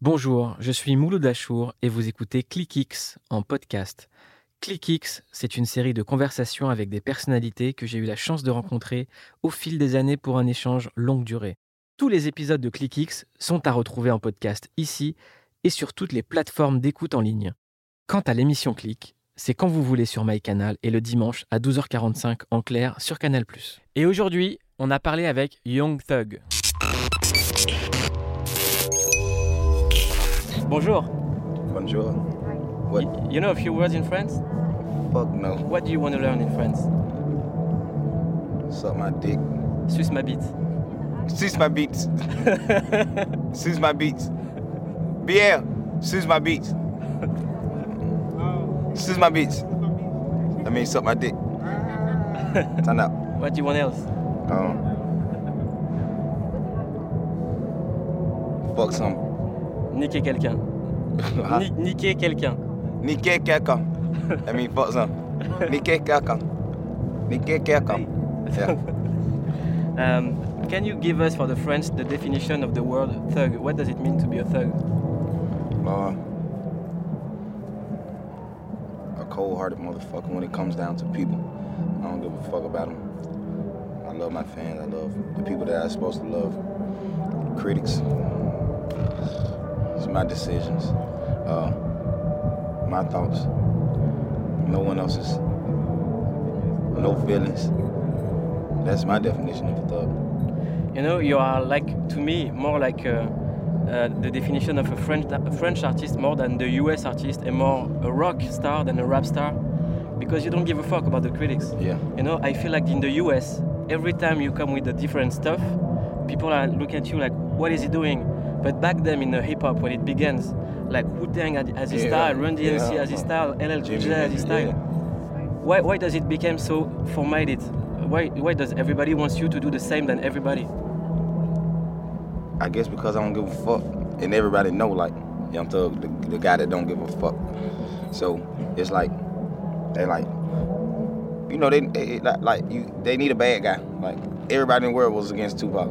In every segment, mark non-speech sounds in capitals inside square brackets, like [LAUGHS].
Bonjour, je suis Mouloud Achour et vous écoutez ClickX en podcast. ClickX, c'est une série de conversations avec des personnalités que j'ai eu la chance de rencontrer au fil des années pour un échange longue durée. Tous les épisodes de ClickX sont à retrouver en podcast ici et sur toutes les plateformes d'écoute en ligne. Quant à l'émission Click, c'est quand vous voulez sur MyCanal et le dimanche à 12h45 en clair sur Canal+. Et aujourd'hui, on a parlé avec Young Thug. Bonjour. Bonjour. What? Y- You know a few words in French? Fuck no. What do you want to learn in French? Suck my dick. Suce ma bite. Suce my beats. [LAUGHS] Suce my beats. Biel, suce my beats. Suce my beats. I mean, suck my dick. [LAUGHS] Turn up. What do you want else? Um, fuck some. Niquer quelqu'un. [LAUGHS] Ni- niquer quelqu'un. Niquer quelqu'un. I mean, some. Niquer quelqu'un. Niquer quelqu'un. Yeah. [LAUGHS] Um, can you give us, for the French, the definition of the word thug? What does it mean to be a thug? Uh, a cold-hearted motherfucker when it comes down to people. I don't give a fuck about them. I love my fans. I love the people that I'm supposed to love. Critics. It's my decisions. Uh, my thoughts. No one else's. No feelings. That's my definition of a thug. You know, you are like, to me, more like uh, uh, the definition of a French, a French artist more than the US artist and more a rock star than a rap star because you don't give a fuck about the critics. Yeah. You know, I feel like in the US, every time you come with a different stuff, people are looking at you like, what is he doing? But back then in the hip hop, when it begins, like Wu Tang as his Yeah, style, Run DMC yeah. as his style, LL Cool J as his style. Why, why does it become so formatted? Why, why does everybody wants you to do the same than everybody? I guess because I don't give a fuck, and everybody know like Young Thug, the, the guy that don't give a fuck. So it's like they like, you know, they, they like, like you, they need a bad guy. Like everybody in the world was against Tupac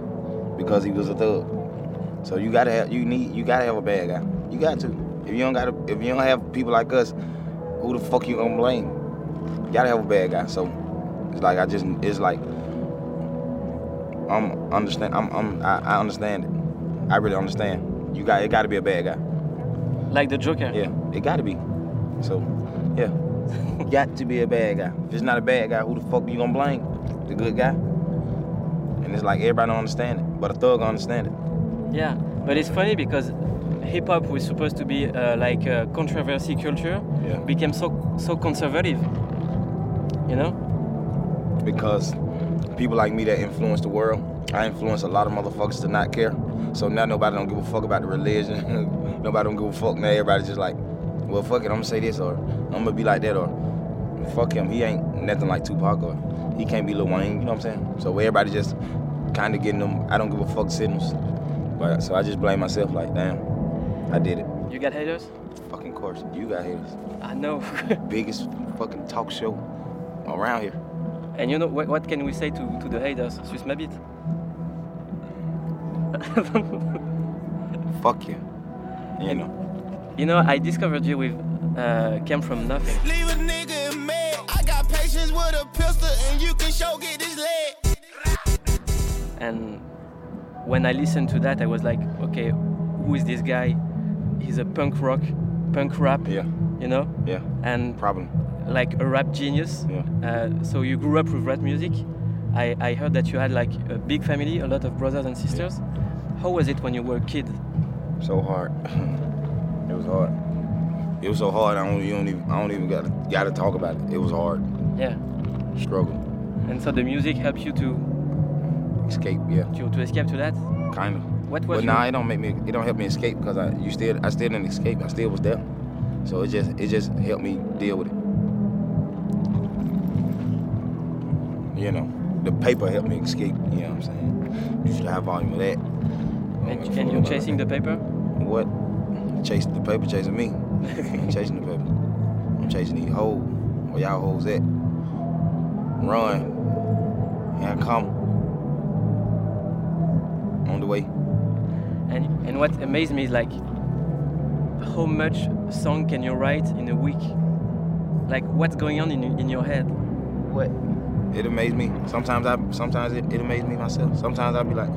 because he was a thug. So you gotta have, you need, you gotta have a bad guy. You got to. If you don't got, if you don't have people like us, who the fuck you gonna blame? You gotta have a bad guy. So it's like I just, it's like I'm understand. I'm, I'm I, I understand it. I really understand. You got it. Got to be a bad guy. Like the Joker. Yeah, it got to be. So, yeah, [LAUGHS] got to be a bad guy. If it's not a bad guy, who the fuck you gonna blame? The good guy. And it's like everybody don't understand it, but a thug understand it. Yeah, but it's funny because hip hop was supposed to be uh, like a controversy culture, Yeah. became so so conservative. You know? because people like me that influence the world, I influence a lot of motherfuckers to not care. So now nobody don't give a fuck about the religion. [LAUGHS] nobody don't give a fuck. Now everybody's just like, well, fuck it, I'm gonna say this or I'm gonna be like that or fuck him. He ain't nothing like Tupac or he can't be Lil Wayne. You know what I'm saying? So everybody just kind of getting them. I don't give a fuck signals. But so I just blame myself. Like, damn, I did it. You got haters? Fucking course, you got haters. I know. [LAUGHS] Biggest fucking talk show around here. and you know what, what can we say to, to the haters? Suce ma bite. Fuck you. You know. You know, I discovered you with uh, Came From Nothing. Leave a nigga mad. I got patience with a pistol and you can show get this leg. And when I listened to that, I was like, okay, who is this guy? He's a punk rock, punk rap, Yeah. you know? Yeah. And Problem. like a rap genius. Yeah. Uh, so you grew up with rap music. I, I heard that you had like a big family, a lot of brothers and sisters. How was it when you were a kid? So hard. [LAUGHS] it was hard. It was so hard. I don't, you don't even. I don't even got to, got to talk about it. It was hard. Yeah. Struggle. And so the music helped you to Escape. Yeah. to, to escape to that. Kind of. What was But your- nah, it don't make me. It don't help me escape because I you still I still didn't escape. I still was there. So it just it just helped me deal with it. You know, the paper helped me escape. You know what I'm saying? You should have volume of that. and, and you're chasing the paper? What? Chasing the paper, chasing me. [LAUGHS] I'm chasing the paper. I'm chasing these hoes. Where y'all hoes at? Run. Here I come. And what amazed me is like how much song can you write in a week? Like what's going on in in your head? What? It amazed me. Sometimes I sometimes it, it amazed me myself. Sometimes I'll be like,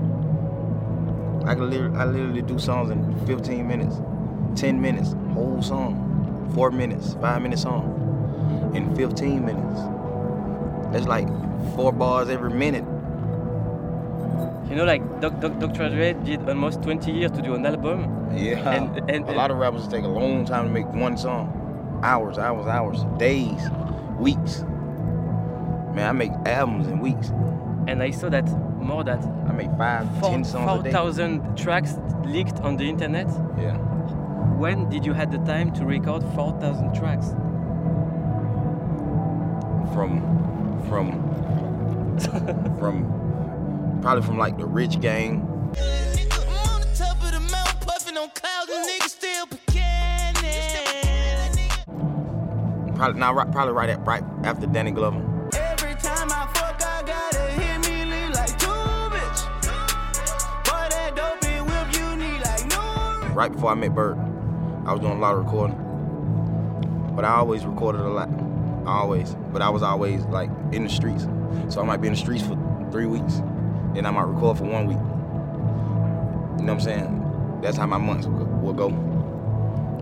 I can literally I literally do songs in 15 minutes, 10 minutes, whole song, four minutes, five minute song, in 15 minutes. That's like four bars every minute. You know, like Doc, Doc, Dr. Dre did almost 20 years to do an album. Yeah. And- and- a lot of rappers take a long time to make one song. Hours, hours, hours, days, weeks. Man, I make albums in weeks. And I saw that more that I make five, four- ten songs a day. 4,000 tracks leaked on the internet. Yeah. When did you had the time to record 4,000 tracks? From, from, [LAUGHS] from, probably from like the Rich Gang. Nigga, I'm on the top of the mountain, puffing on clouds, and niggas still pecanning. Probably not right, probably right at right after Danny Glover. Every time I fuck, I gotta hit me leave like two bitch. Boy, that dope and whip you need like no. Right before I met Bird, I was doing a lot of recording. But I always recorded a lot. Always. But I was always like in the streets. So I might be in the streets for three weeks. Then I might record for one week. You know what I'm saying? That's how my months will go-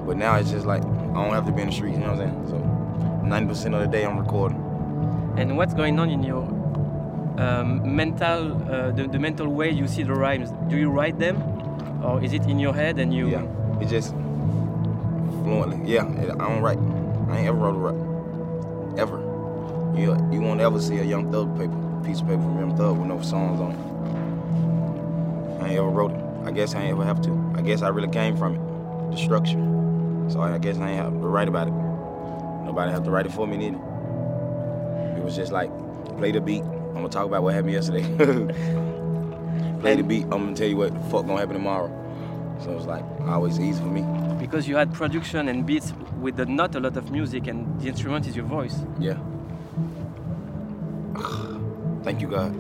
But now it's just like I don't have to be in the streets, you know what I'm saying? So 90% of the day I'm recording. And what's going on in your um, mental, uh, the, the mental way you see the rhymes? Do you write them, or is it in your head and you? Yeah. It just fluently. Yeah, I don't write. I ain't ever wrote a rap. Ever. You you won't ever see a Young Thug paper, piece of paper from Young Thug with no songs on it. I ain't ever wrote it. I guess I ain't ever have to. I guess I really came from it, the structure. So I guess I ain't have to write about it. Nobody have to write it for me neither. It was just like, play the beat. I'm gonna talk about what happened yesterday. [LAUGHS] play the beat. I'm gonna tell you what the fuck gonna happen tomorrow. So it's like always easy for me. Because you had production and beats with the, not a lot of music, and the instrument is your voice. Yeah. Thank you, God.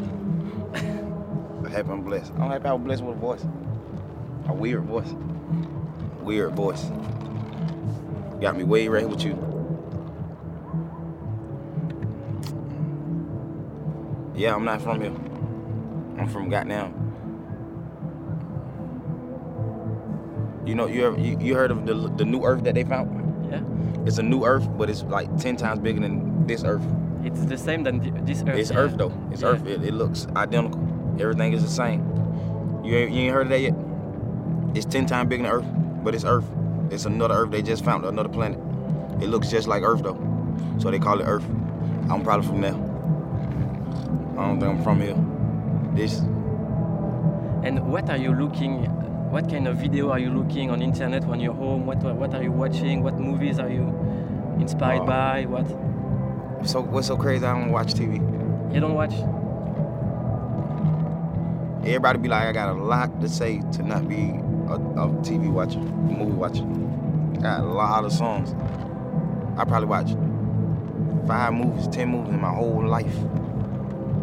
I'm happy I'm blessed. I'm happy I was blessed with a voice. A weird voice. Weird voice. Got me way right here with you. Yeah, I'm not from here. I'm from goddamn. You know, you ever, you, you heard of the the new Earth that they found? Yeah, It's a new Earth, but it's like ten times bigger than this Earth. It's the same than th- this Earth. It's yeah. Earth though. It's Yeah. Earth. It, it looks identical. Everything is the same. You ain't, you ain't heard of that yet? It's ten times bigger than Earth, but it's Earth. It's another Earth they just found, another planet. It looks just like Earth though, so they call it Earth. I'm probably from there. I don't think I'm from here. This And what are you looking? What kind of video are you looking on internet when you're home? What what are you watching? What movies are you inspired Uh, by? What so what's so crazy? I don't watch TV. you don't watch? Everybody be like, I got a lot to say to not be a, a TV watcher, movie watcher. I Got a lot of songs. I probably watch five movies, ten movies in my whole life.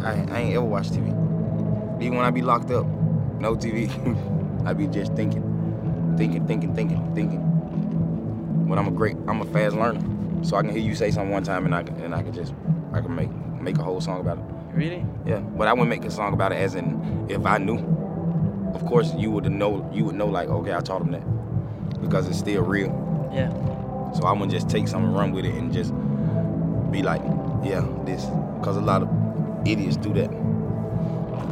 I, I ain't ever watched TV. Even when I be locked up, no TV. [LAUGHS] I be just thinking, thinking, thinking, thinking, thinking. But I'm a great, I'm a fast learner. So I can hear you say something one time and I can, and I can just, I can make make a whole song about it. Really? Yeah, but I wouldn't make a song about it as in if I knew. Of course, you would know. You would know like, okay, I taught him that because it's still real. Yeah. So I wouldn't just take something run with it and just be like, yeah, this. Because a lot of idiots do that,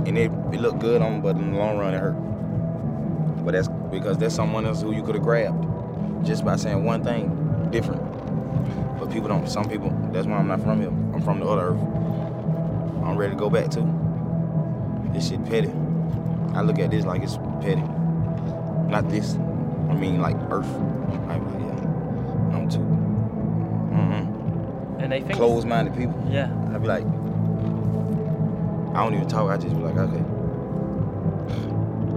and it it look good on, 'em, but in the long run it hurt. But that's because there's someone else who you could have grabbed just by saying one thing different. But people don't. Some people. That's why I'm not from here. I'm from the other earth. I'm ready to go back too. This shit petty. I look at this like it's petty. not this. I mean like Earth. Like, yeah, I'm too Mm-hmm. And they think closed-minded people. Yeah. I'd be like, I don't even talk. I just be like, okay.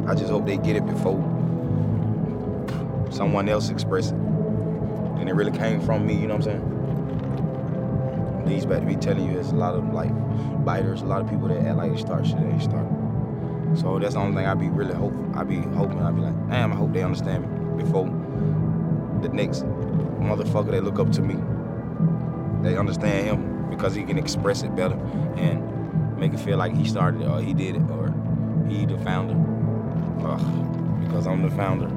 I just hope they get it before someone else express it, and it really came from me. You know what I'm saying? Back to me telling you, there's a lot of like biters, a lot of people that act like they start shit they start. So that's the only thing I be really hope. I be hoping. I be like, damn, I hope they understand me before the next motherfucker they look up to me. They understand him because he can express it better and make it feel like he started it or he did it or he the founder. Ugh, because I'm the founder.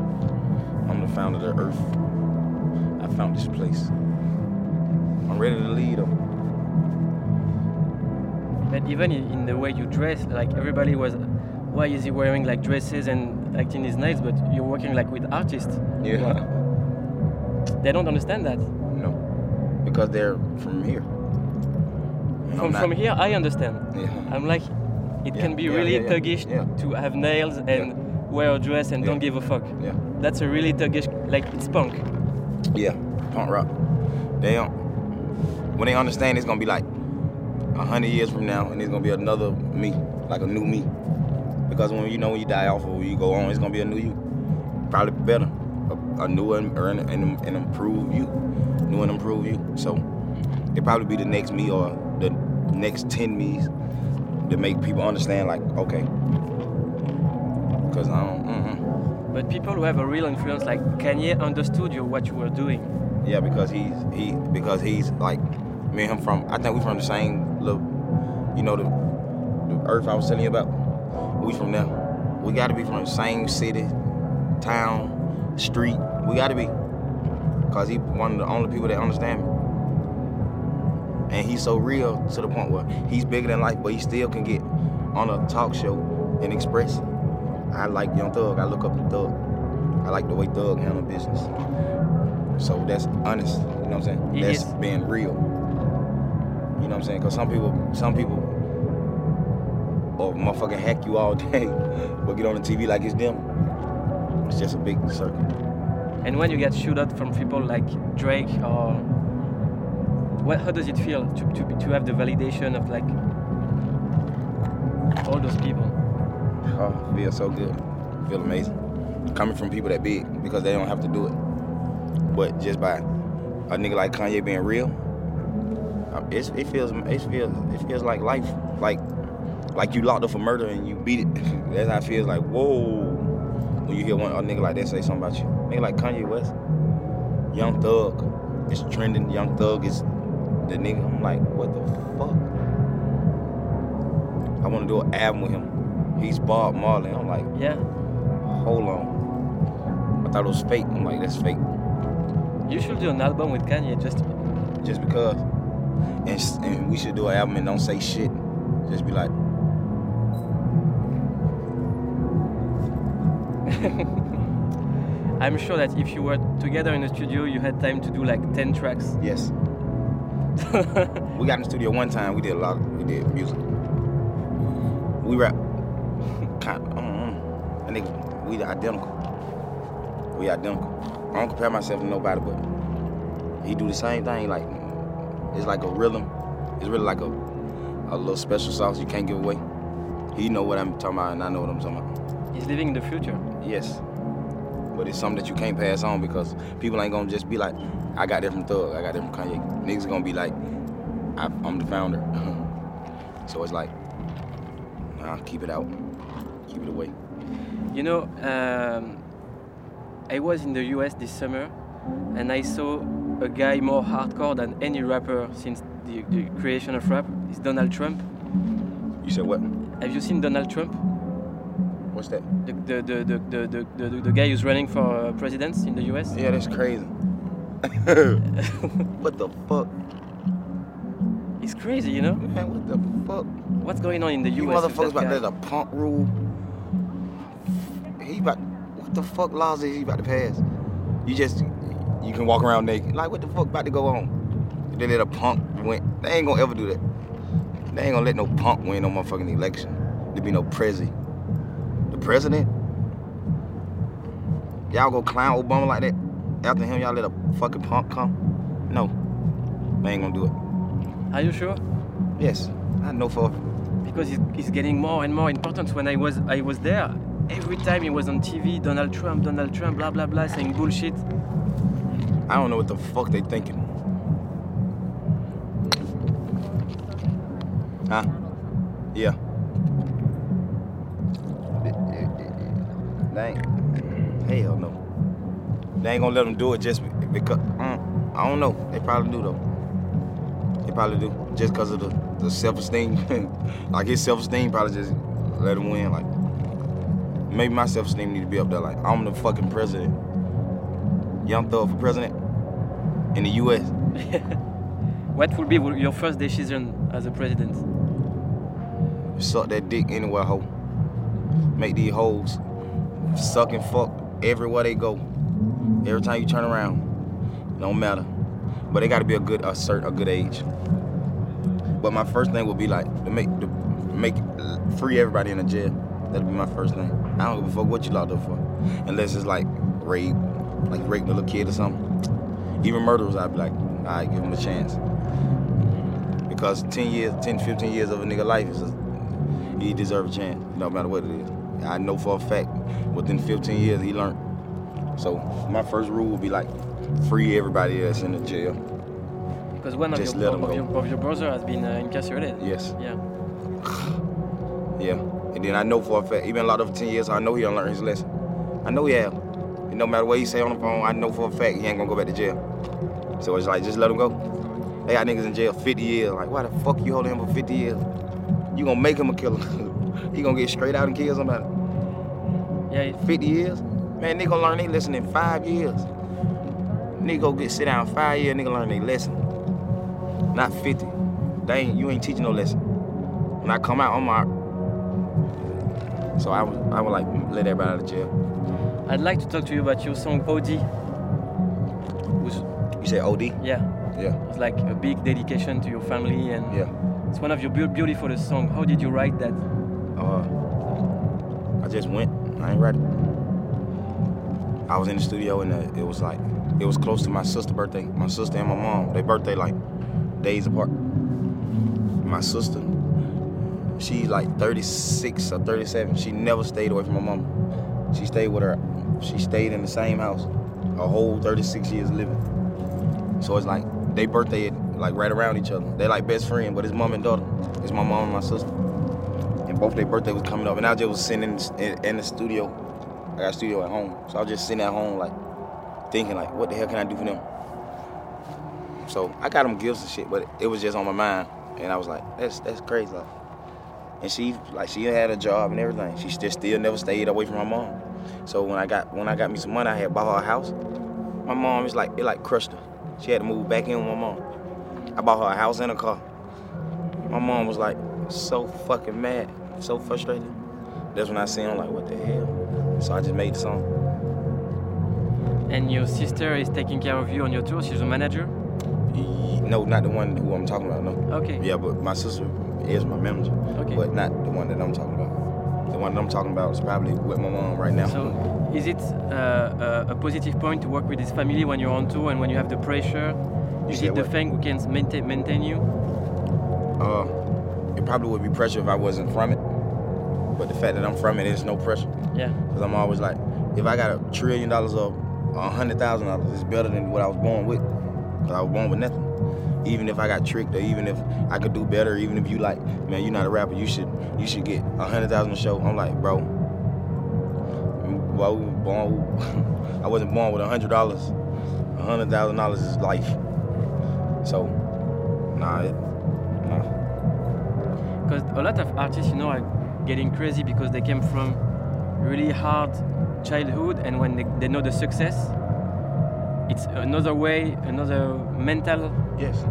I'm the founder of the earth. I found this place. I'm ready to lead them. But even in, in the way you dress, like everybody was, why is he wearing like dresses and acting his nails? But you're working like with artists. Yeah. They don't understand that. No. Because they're from here. From, from here, I understand. Yeah. I'm like, it Yeah, can be yeah, really yeah, thuggish to have nails and wear a dress and don't give a fuck. Yeah. That's a really thuggish, like it's punk. Yeah, punk rock. They don't. When they understand, it's gonna be like hundred years from now, and it's gonna be another me, like a new me. Because when you know when you die off or when you go on, it's gonna be a new you, probably better, a, a new and, or an, and improved you, new and improved you. So it probably be the next me or the next ten me's to make people understand, like okay. Because I don't. Um, Mm-mm. But people who have a real influence, like Kanye, understood you what you were doing. Yeah, because he's he because he's like me and him from I think we're from the same you know the the earth I was telling you about. We from there. We gotta be from the same city, town, street. We gotta be. Cause he one of the only people that understand me. And he's so real to the point where he's bigger than life, but he still can get on a talk show and express. it. I like Young Thug. I look up to Thug. I like the way Thug handle business. So that's honest. You know what I'm saying? It that's being real. You know what I'm saying? Cause some people, some people, or motherfucking hack you all [LAUGHS] day, but get on the TV like it's them. It's just a big circle. And when you get shoot out from people like Drake or what, how does it feel to, to, be- to have the validation of like all those people? Oh, feel so good. Feel amazing. Coming from people that big because they don't have to do it. But just by a nigga like Kanye being real, uh, it's, it feels it feels it feels like life. Like like you locked up for murder and you beat it. [LAUGHS] That's how it feels like, whoa. When you hear one a nigga like that say something about you. Nigga like Kanye West. Young Thug. It's trending. Young Thug is the nigga. I'm like, what the fuck? I want to do an album with him. He's Bob Marley. I'm like, Yeah. hold on. I thought it was fake. I'm like, that's fake. You should do an album with Kanye just Just because. And, and we should do an album and don't say shit. Just be like, [LAUGHS] I'm sure that if you were together in the studio you had time to do like 10 tracks. yes. [LAUGHS] We got in the studio one time. We did a lot. Of, we did music. We rap. kind of. Mm, I think we identical. We identical. I don't compare myself to nobody, but he do the same thing. Like it's like a rhythm. It's really like a a little special sauce you can't give away. He know what I'm talking about, and I know what I'm talking about. He's living in the future. Yes. But it's something that you can't pass on because people ain't gonna just be like, I got that from Thug, I got that from Kanye. Niggas gonna be like, I, I'm the founder. [LAUGHS] so it's like, nah, keep it out. Keep it away. You know, um, I was in the US this summer and I saw a guy more hardcore than any rapper since the, the creation of rap. It's Donald Trump. You said what? Have you seen Donald Trump? What's that? The, the, the, the, the, the, the, the guy who's running for uh, president in the US? Yeah, that's crazy. [LAUGHS] what the fuck? It's crazy, you know? Man, what the fuck? What's going on in the US? You with motherfuckers about there's a punk rule. He about what the fuck laws is he about to pass? You just you can walk around naked. Like what the fuck about to go on? They let a punk win. They ain't gonna ever do that. They ain't gonna let no punk win no motherfucking election. There be no prezi. The president? y'all go clown Obama like that. After him, y'all let a fucking punk come. No, they ain't gonna do it. Are you sure? Yes, I know for. Because he's, he's getting more and more important. When I was I was there, every time he was on TV, Donald Trump, Donald Trump, blah blah blah, saying bullshit. I don't know what the fuck they thinking. Huh? Yeah. They ain't. Hell no. They ain't gonna let them do it just because. Mm, I don't know. They probably do though. They probably do just because of the, the self-esteem. [LAUGHS] like his self-esteem probably just let him win. Like maybe my self-esteem need to be up there. Like I'm the fucking president. Young Thug for president in the U.S. [LAUGHS] What will be your first decision as a president? Suck that dick anywhere, hoe. Make these hoes suck and fuck everywhere they go. Every time you turn around, don't matter. But they got to be a good, a certain, a good age. But my first thing would be like to make, to make free everybody in the jail. That'd be my first thing. I don't give a fuck what you locked up for, unless it's like rape, like raping a little kid or something. Even murderers, I'd be like, all right, give them a chance. Because 10 years, 10, 15 years of a nigga life is, a, he deserve a chance, no matter what it is. I know for a fact, within 15 years, he learned. So my first rule would be like, free everybody that's in the jail. Because one of Just your, of go. your, of your brother has been uh, incarcerated. Yes, Yeah. [SIGHS] yeah. And then I know for a fact, even a lot of 10 years, I know he'll learn his lesson. I know he have. And no matter what he say on the phone, I know for a fact he ain't gonna go back to jail. So it's like, just let him go. They got niggas in jail 50 years. Like, why the fuck you holding him for 50 years? You gonna make him a killer. [LAUGHS] he gonna get straight out and kill somebody. Yeah. 50 years? Man, nigga gonna learn their lesson in five years. Nigga go get sit down five years, nigga learn their lesson. Not 50. They ain't, you ain't teaching no lesson. When I come out, I'm out. So I would, I would like let everybody out of jail. I'd like to talk to you about your song OD. Which, You say OD? yeah, Yeah, it's like a big dedication to your family and yeah. it's one of your beau- beautiful song. How did you write that? Uh, I just went. I ain't ready. I was in the studio and uh, it was like, it was close to my sister's birthday. My sister and my mom, their birthday like days apart. My sister, she like 36 or 37. She never stayed away from my mom. She stayed with her. She stayed in the same house, a whole 36 years living. So it's like they birthday like right around each other. They like best friend, but it's mom and daughter. It's my mom and my sister both their birthday was coming up, and I just was sitting in, in, in the studio. I got a studio at home, so I was just sitting at home, like thinking, like, what the hell can I do for them? So I got them gifts and shit, but it was just on my mind, and I was like, that's that's crazy. Like. And she like she had a job and everything. She just still never stayed away from my mom. So when I got when I got me some money, I had bought her a house. My mom is like it like crushed her. She had to move back in with my mom. I bought her a house and a car. My mom was like so fucking mad, so frustrated. That's when I seen I'm like, what the hell? So I just made the song. And your sister is taking care of you on your tour. She's a manager. No, not the one who I'm talking about. No. Okay. Yeah, but my sister is my manager, Okay. but not the one that I'm talking about. The one that I'm talking about is probably with my mom right now. So, is it uh, a, a positive point to work with this family when you're on tour and when you have the pressure? You Is said it the what? thing who can maintain, maintain you? Uh, it probably would be pressure if I wasn't from it. But the fact that I'm from it, there's no pressure. Yeah. Because I'm always like, if I got a trillion dollars or a hundred thousand dollars, it's better than what I was born with. Because I was born with nothing. Even if I got tricked, or even if I could do better, even if you like, man, you're not a rapper, you should you should get a hundred thousand a show. I'm like, bro, well, we were born, [LAUGHS] I wasn't born with a hundred dollars. A hundred thousand dollars is life. So, nah, it, nah. Because a lot of artists, you know, are getting crazy because they came from really hard childhood, and when they, they know the success, it's another way, another mental Yes.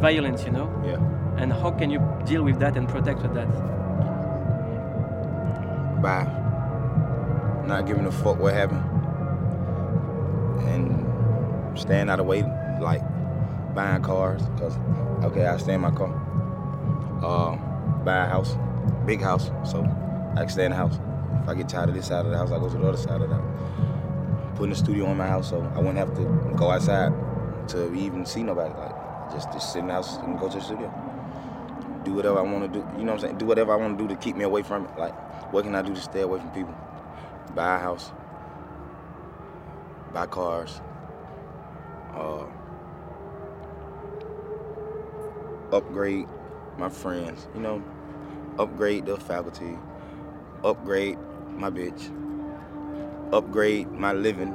violence, you know. Yeah. And how can you deal with that and protect with that? by not giving a fuck what happened and staying out of the way, like buying cars, cause okay, I stay in my car. Uh, buy a house, big house, so I can stay in the house. If I get tired of this side of the house, I go to the other side of the house. putting a studio in my house, so I wouldn't have to go outside to even see nobody. Like just just sit in the house and go to the studio. Do whatever I want to do. You know what I'm saying? Do whatever I want to do to keep me away from it. Like what can I do to stay away from people? Buy a house. Buy cars. Uh, upgrade my friends. You know, upgrade the faculty. Upgrade my bitch. Upgrade my living.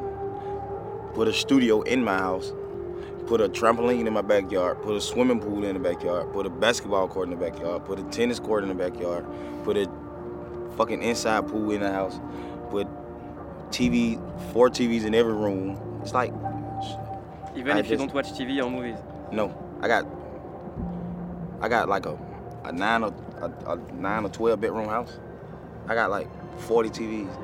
Put a studio in my house put a trampoline in my backyard, put a swimming pool in the backyard, put a basketball court in the backyard, put a tennis court in the backyard, put a fucking inside pool in the house, put TV, four TVs in every room. It's like, Even I if you don't watch TV or movies. no, I got, I got like a, a nine or a, a nine or twelve bedroom house. I got like 40 TVs,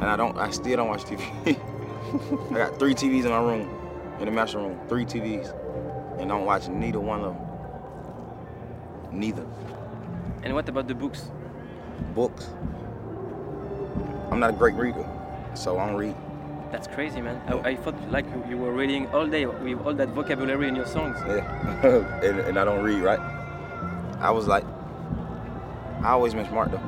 and I don't, I still don't watch TV. [LAUGHS] I got three TVs in my room, in the master room, three TVs, and I don't watch neither one of them. Neither. And what about the books? Books. I'm not a great reader, so I don't read. That's crazy, man. I, I thought like you, you were reading all day with all that vocabulary in your songs. Yeah. [LAUGHS] and, and I don't read, right? I was like, I always been smart though.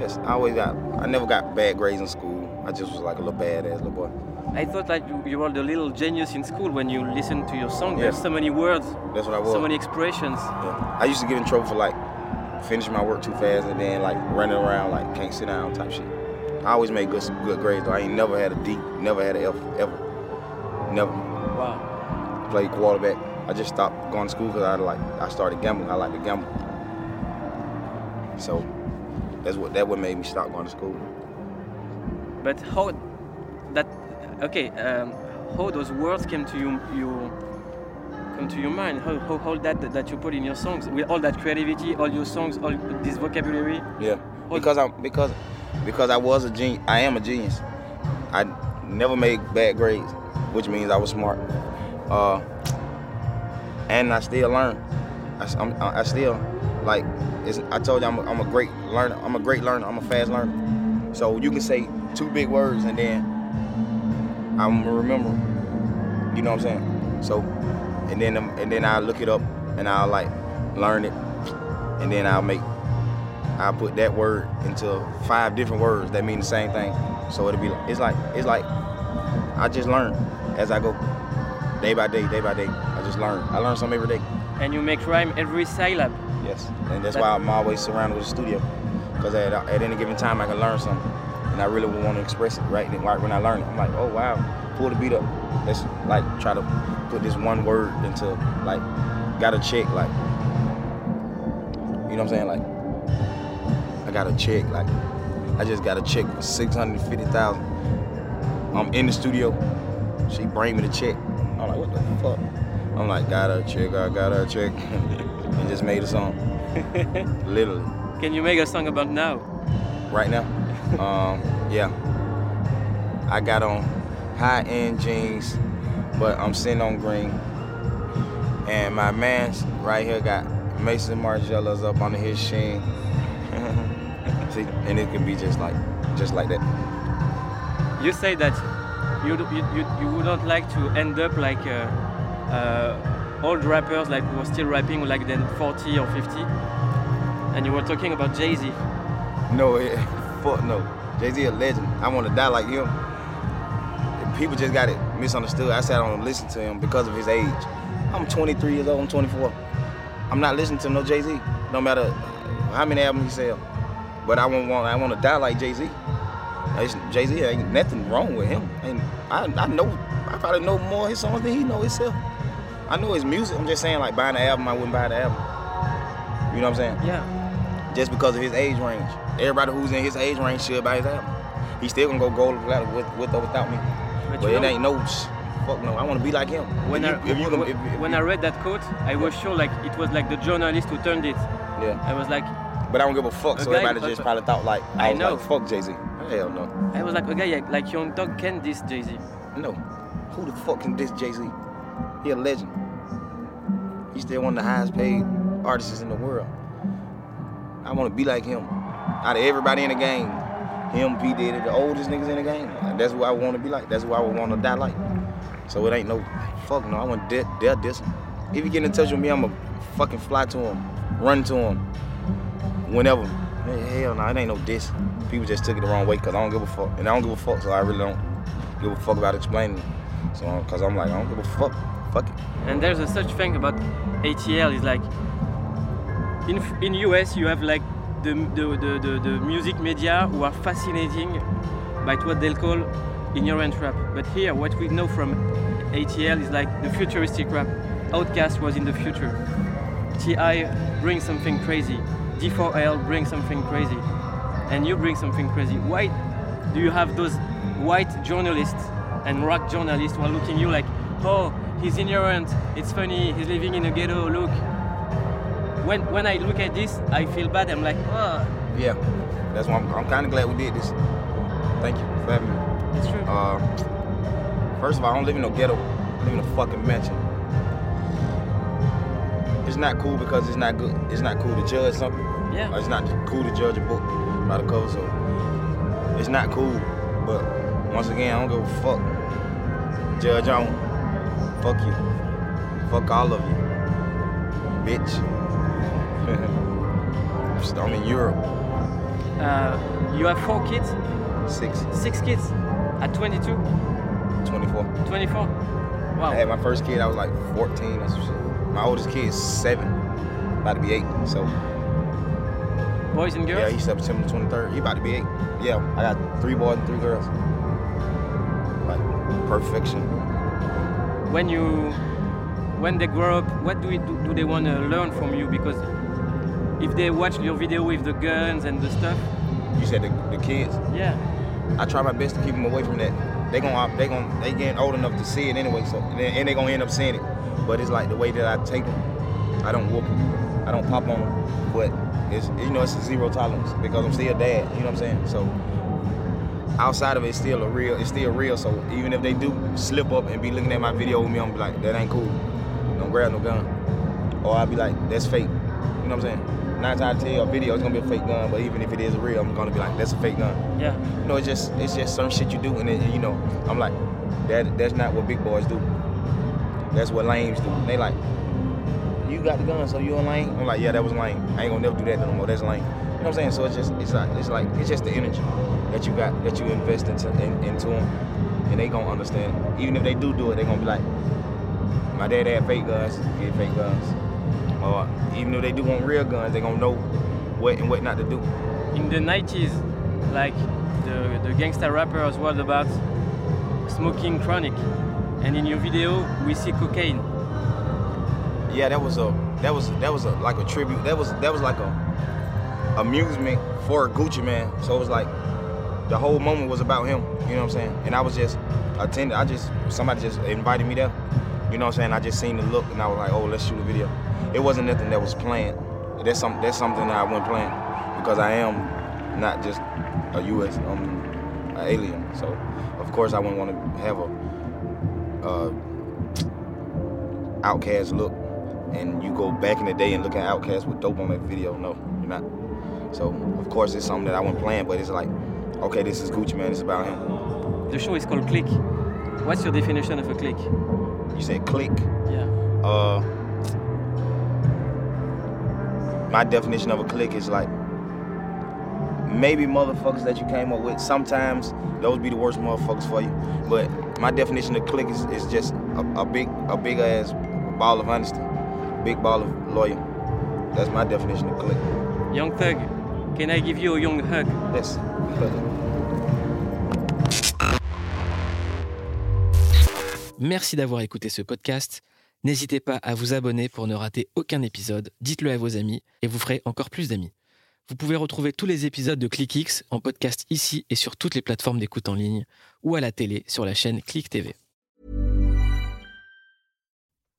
Yes, I always got, I never got bad grades in school. I just was like a little badass little boy. I thought like you, you were the little genius in school when you listen to your song. There's Yeah. so many words, That's what I was. so many expressions. Yeah. I used to get in trouble for like finishing my work too fast and then like running around like can't sit down type shit. I always made good good grades though. I ain't never had a D, never had an F ever. Never. Wow. Played quarterback. I just stopped going to school because I like I started gambling. I like to gamble. So that's what that what made me stop going to school. But how that okay? Um, how those words came to you? You come to your mind? How, how, how that that you put in your songs with all that creativity, all your songs, all this vocabulary? Yeah. Because I'm because because I was a genius. I am a genius. I never made bad grades, which means I was smart. Uh, and I still learn. I, I- I still like. I told you I'm a, I'm a great learner. I'm a great learner. I'm a fast learner. So you can say two big words and then I'm gonna remember. You know what I'm saying? So, and then and then I look it up and I'll like learn it, and then I'll make I put that word into five different words that mean the same thing. So it'll be it's like it's like I just learn as I go, day by day, day by day. I just learn. I learn something every day. And you make rhyme every syllable. Yes, and that's why I'm always surrounded with a studio, because at, at any given time I can learn something, and I really want to express it right then, right when I learn it. I'm like, oh wow, pull the beat up. Let's like try to put this one word into like, got to check like, you know what I'm saying? Like, I got to check like, I just got to check for six hundred fifty thousand. I'm in the studio, she bring me the check. I'm like, what the fuck? I'm like, gotta check, I gotta check, [LAUGHS] and just made a song. [LAUGHS] Literally, Can you make a song about now? right now. [LAUGHS] Um, yeah. I got on high-end jeans, but I'm sitting on green. And my man's right here got Maison Margielas up under his sheen. [LAUGHS] See, and it can be just like, just like that. You say that you you, you, you would not like to end up like uh, uh, old rappers like who are still rapping like then 40 or 50. And you were talking about Jay Z. No, [LAUGHS] it, fuck no. Jay Z a legend. I want to die like him. People just got it misunderstood. I sat on and listened to him because of his age. I'm 23 years old. I'm 24. I'm not listening to no Jay Z. No matter how many albums he sell. But I want I want to die like Jay Z. Jay Z ain't nothing wrong with him. Ain't, I I know I probably know more of his songs than he know himself. I know his music. I'm just saying like buying the album, I wouldn't buy the album. You know what I'm saying? Yeah. just because of his age range. Everybody who's in his age range should buy his album. He still gonna go gold with, with or without me. But, But it know, ain't no fuck no. I want to be like him. when, if I, you, if you when, if, if, when I read that quote, I was sure like it was like the journalist who turned it. yeah. I was like, But I don't give a fuck. So Okay, everybody but- just probably thought like I, I know. like fuck Jay Z. Hell no, I was like, okay, like Young Dog can diss Jay Z. no. Who the fuck can diss Jay Z? He a legend. He's still one of the highest paid artists in the world. I want to be like him. Out of everybody in the game, him, P Diddy, the oldest niggas in the game. That's who I want to be like. That's who I would want to die like. So it ain't no fuck no. I want dead, dead this. If you get in touch with me, I'ma fucking fly to him, run to him, whenever. Hell no, it ain't no diss. People just took it the wrong way because I don't give a fuck, and I don't give a fuck, so I really don't give a fuck about explaining. So, cause I'm like, I don't give a fuck. Fuck it. And there's a such thing about ATL is like in in US you have like the the, the, the, the music media who are fascinating by what they'll call ignorant rap. But here what we know from ATL is like the futuristic rap. Outkast was in the future. TI brings something crazy. D4L brings something crazy. And you bring something crazy. Why do you have those white journalists and rock journalists who are looking you like, oh, he's ignorant, it's funny, he's living in a ghetto, look. When, when I look at this, I feel bad. I'm like, oh, Yeah, that's why I'm, I'm kind of glad we did this. Thank you for having me. it's true. Uh, first of all, I don't live in no ghetto. I live in a fucking mansion. It's not cool because it's not good. It's not cool to judge something. Yeah. Or It's not cool to judge a book by the cover. So it's not cool. But once again, I don't give a fuck. Judge on. Fuck you. Fuck all of you. Bitch. [LAUGHS] I'm in Europe. Uh, you have four kids, Six, six kids at 22, 24. 24. Wow. I had my first kid, I was like 14 or some shit. My oldest kid is seven, about to be eight. So Boys and girls? yeah, he's September 23rd. He about to be eight. Yeah, I got three boys and three girls. Like perfection. When you when they grow up what do, we, do, do they want to learn from you because if they watch your video with the guns and the stuff You said the, the kids. yeah I try my best to keep them away from that. They gon' they gon' they getting old enough to see it anyway. So and they, and they gonna end up seeing it. But it's like the way that I take them. I don't whoop them. I don't pop on them. But it's you know it's a zero tolerance because I'm still a dad. You know what I'm saying? So outside of it, it's still a real. It's still real. So even if they do slip up and be looking at my video with me, I'm like, that ain't cool. Don't grab no gun. Or I'll be like, that's fake. You know what I'm saying? Nine times out of ten, a video is gonna be a fake gun. But even if it is real, I'm gonna be like, that's a fake gun. yeah You know, it's just it's just some shit you do, and then you know, I'm like, that that's not what big boys do. That's what lames do. They like, you got the gun, so you a lame. I'm like, yeah, that was lame. I ain't gonna never do that no more. That's lame. You know what I'm saying? So it's just it's like it's like it's just the energy that you got that you invest into in, into them, and they gonna understand. Even if they do do it, they gonna be like, my dad had fake guns, he had fake guns. Or even if they do want real guns, they gonna know what and what not to do. in the 90s like the, the gangster rappers was about smoking chronic and in your video we see cocaine yeah, that was a that was that was a like a tribute. That was that was like a amusement for Gucci Mane. So it was like the whole moment was about him. You know what I'm saying? And I was just attending. I just somebody just invited me there. You know what I'm saying? I just seen the look and I was like, oh, let's shoot a video. It wasn't nothing that was planned. That's some that's something that I wasn't playing because I am not just a U.S. I'm an alien. So of course I wouldn't want to have a. Uh, Outkast look and you go back in the day and look at Outkast with dope on that video, no, not. So of course it's something that I wasn't playing, but it's like, okay, this is Gucci Mane, it's about him. the show is called click what's your definition of a click You said click. yeah Uh my definition of a click is like maybe motherfuckers that you came up with. Sometimes those be the worst motherfuckers for you. But my definition of click is, is just a, a big a big ass ball of honesty. Big ball of loyal. That's my definition of click. Young thug can i give you a young hug? Yes. Merci d'avoir écouté ce podcast. N'hésitez pas à vous abonner pour ne rater aucun épisode. Dites-le à vos amis et vous ferez encore plus d'amis. Vous pouvez retrouver tous les épisodes de ClickX en podcast ici et sur toutes les plateformes d'écoute en ligne ou à la télé sur la chaîne Click TV.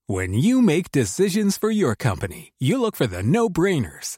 When you make decisions for your company, you look for the no-brainers.